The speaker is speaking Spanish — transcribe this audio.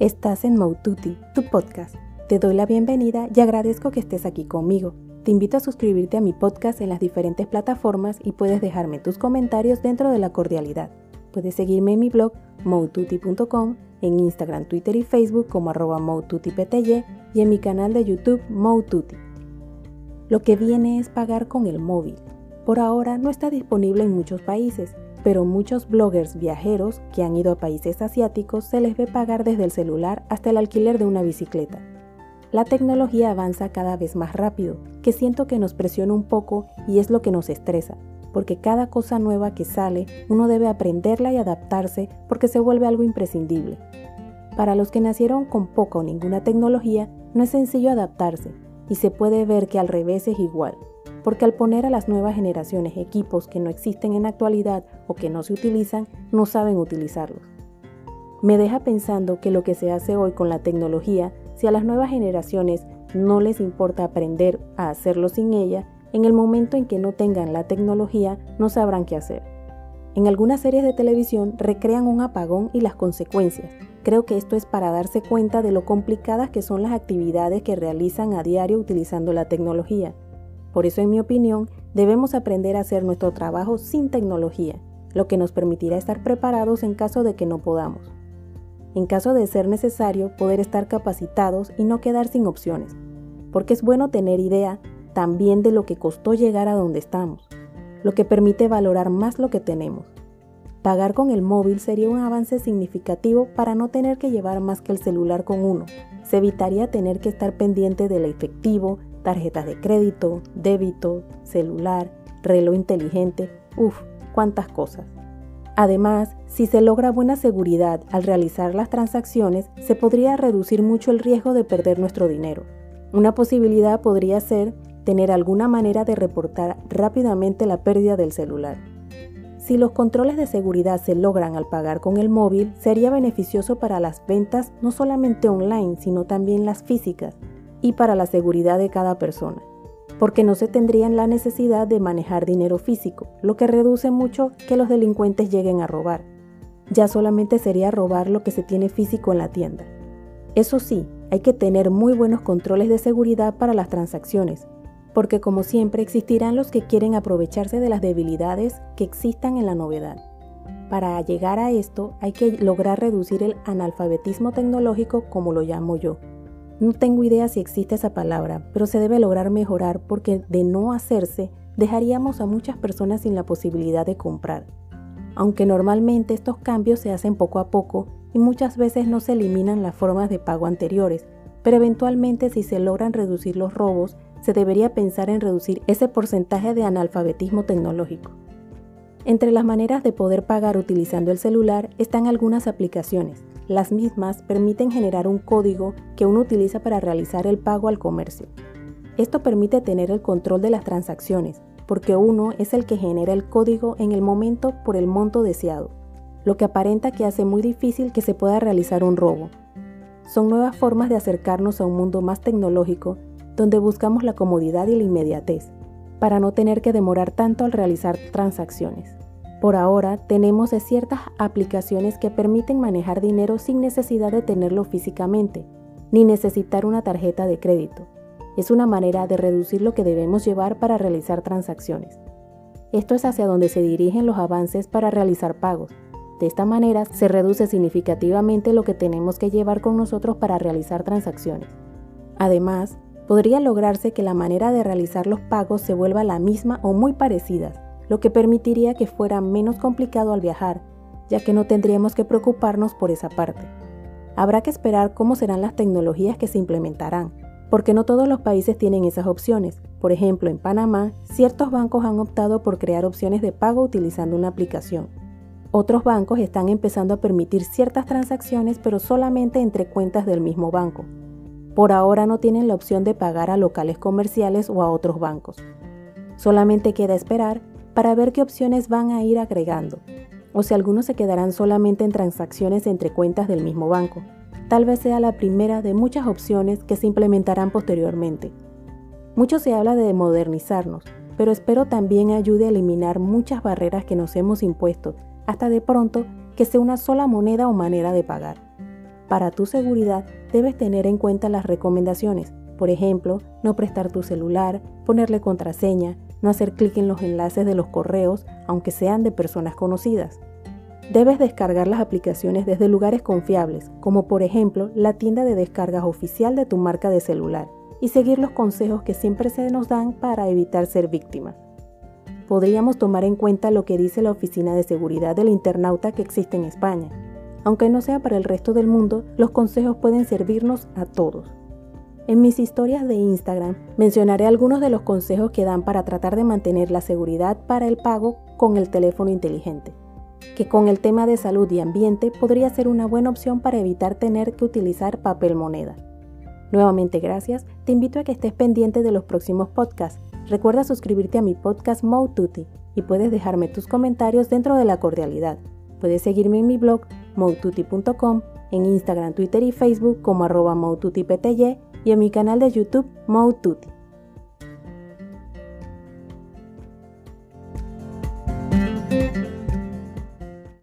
Estás en Moututi, tu podcast. Te doy la bienvenida y agradezco que estés aquí conmigo. Te invito a suscribirte a mi podcast en las diferentes plataformas y puedes dejarme tus comentarios dentro de la cordialidad. Puedes seguirme en mi blog moututi.com, en Instagram, Twitter y Facebook como arroba y en mi canal de YouTube Moututi. Lo que viene es pagar con el móvil. Por ahora no está disponible en muchos países, pero muchos bloggers viajeros que han ido a países asiáticos se les ve pagar desde el celular hasta el alquiler de una bicicleta. La tecnología avanza cada vez más rápido, que siento que nos presiona un poco y es lo que nos estresa, porque cada cosa nueva que sale uno debe aprenderla y adaptarse porque se vuelve algo imprescindible. Para los que nacieron con poca o ninguna tecnología, no es sencillo adaptarse, y se puede ver que al revés es igual porque al poner a las nuevas generaciones equipos que no existen en la actualidad o que no se utilizan, no saben utilizarlos. Me deja pensando que lo que se hace hoy con la tecnología, si a las nuevas generaciones no les importa aprender a hacerlo sin ella, en el momento en que no tengan la tecnología no sabrán qué hacer. En algunas series de televisión recrean un apagón y las consecuencias. Creo que esto es para darse cuenta de lo complicadas que son las actividades que realizan a diario utilizando la tecnología. Por eso, en mi opinión, debemos aprender a hacer nuestro trabajo sin tecnología, lo que nos permitirá estar preparados en caso de que no podamos. En caso de ser necesario, poder estar capacitados y no quedar sin opciones, porque es bueno tener idea también de lo que costó llegar a donde estamos, lo que permite valorar más lo que tenemos. Pagar con el móvil sería un avance significativo para no tener que llevar más que el celular con uno. Se evitaría tener que estar pendiente del efectivo, tarjetas de crédito, débito, celular, reloj inteligente, uff, cuántas cosas. Además, si se logra buena seguridad al realizar las transacciones, se podría reducir mucho el riesgo de perder nuestro dinero. Una posibilidad podría ser tener alguna manera de reportar rápidamente la pérdida del celular. Si los controles de seguridad se logran al pagar con el móvil, sería beneficioso para las ventas no solamente online, sino también las físicas, y para la seguridad de cada persona, porque no se tendrían la necesidad de manejar dinero físico, lo que reduce mucho que los delincuentes lleguen a robar. Ya solamente sería robar lo que se tiene físico en la tienda. Eso sí, hay que tener muy buenos controles de seguridad para las transacciones, porque como siempre existirán los que quieren aprovecharse de las debilidades que existan en la novedad. Para llegar a esto hay que lograr reducir el analfabetismo tecnológico como lo llamo yo, no tengo idea si existe esa palabra, pero se debe lograr mejorar porque de no hacerse dejaríamos a muchas personas sin la posibilidad de comprar. Aunque normalmente estos cambios se hacen poco a poco y muchas veces no se eliminan las formas de pago anteriores, pero eventualmente si se logran reducir los robos, se debería pensar en reducir ese porcentaje de analfabetismo tecnológico. Entre las maneras de poder pagar utilizando el celular están algunas aplicaciones, las mismas permiten generar un código que uno utiliza para realizar el pago al comercio. Esto permite tener el control de las transacciones, porque uno es el que genera el código en el momento por el monto deseado, lo que aparenta que hace muy difícil que se pueda realizar un robo. Son nuevas formas de acercarnos a un mundo más tecnológico, donde buscamos la comodidad y la inmediatez, para no tener que demorar tanto al realizar transacciones. Por ahora tenemos ciertas aplicaciones que permiten manejar dinero sin necesidad de tenerlo físicamente, ni necesitar una tarjeta de crédito. Es una manera de reducir lo que debemos llevar para realizar transacciones. Esto es hacia donde se dirigen los avances para realizar pagos. De esta manera se reduce significativamente lo que tenemos que llevar con nosotros para realizar transacciones. Además, podría lograrse que la manera de realizar los pagos se vuelva la misma o muy parecidas, lo que permitiría que fuera menos complicado al viajar, ya que no tendríamos que preocuparnos por esa parte. Habrá que esperar cómo serán las tecnologías que se implementarán, porque no todos los países tienen esas opciones. Por ejemplo, en Panamá, ciertos bancos han optado por crear opciones de pago utilizando una aplicación. Otros bancos están empezando a permitir ciertas transacciones, pero solamente entre cuentas del mismo banco. Por ahora no tienen la opción de pagar a locales comerciales o a otros bancos. Solamente queda esperar para ver qué opciones van a ir agregando, o si algunos se quedarán solamente en transacciones entre cuentas del mismo banco. Tal vez sea la primera de muchas opciones que se implementarán posteriormente. Mucho se habla de modernizarnos, pero espero también ayude a eliminar muchas barreras que nos hemos impuesto, hasta de pronto que sea una sola moneda o manera de pagar. Para tu seguridad debes tener en cuenta las recomendaciones, por ejemplo, no prestar tu celular, ponerle contraseña, no hacer clic en los enlaces de los correos, aunque sean de personas conocidas. Debes descargar las aplicaciones desde lugares confiables, como por ejemplo la tienda de descargas oficial de tu marca de celular, y seguir los consejos que siempre se nos dan para evitar ser víctimas. Podríamos tomar en cuenta lo que dice la Oficina de Seguridad del Internauta que existe en España, aunque no sea para el resto del mundo, los consejos pueden servirnos a todos. En mis historias de Instagram mencionaré algunos de los consejos que dan para tratar de mantener la seguridad para el pago con el teléfono inteligente, que con el tema de salud y ambiente podría ser una buena opción para evitar tener que utilizar papel moneda. Nuevamente gracias, te invito a que estés pendiente de los próximos podcasts. Recuerda suscribirte a mi podcast Moututi y puedes dejarme tus comentarios dentro de la cordialidad. Puedes seguirme en mi blog moututi.com, en Instagram, Twitter y Facebook como arroba y en mi canal de YouTube Moututi.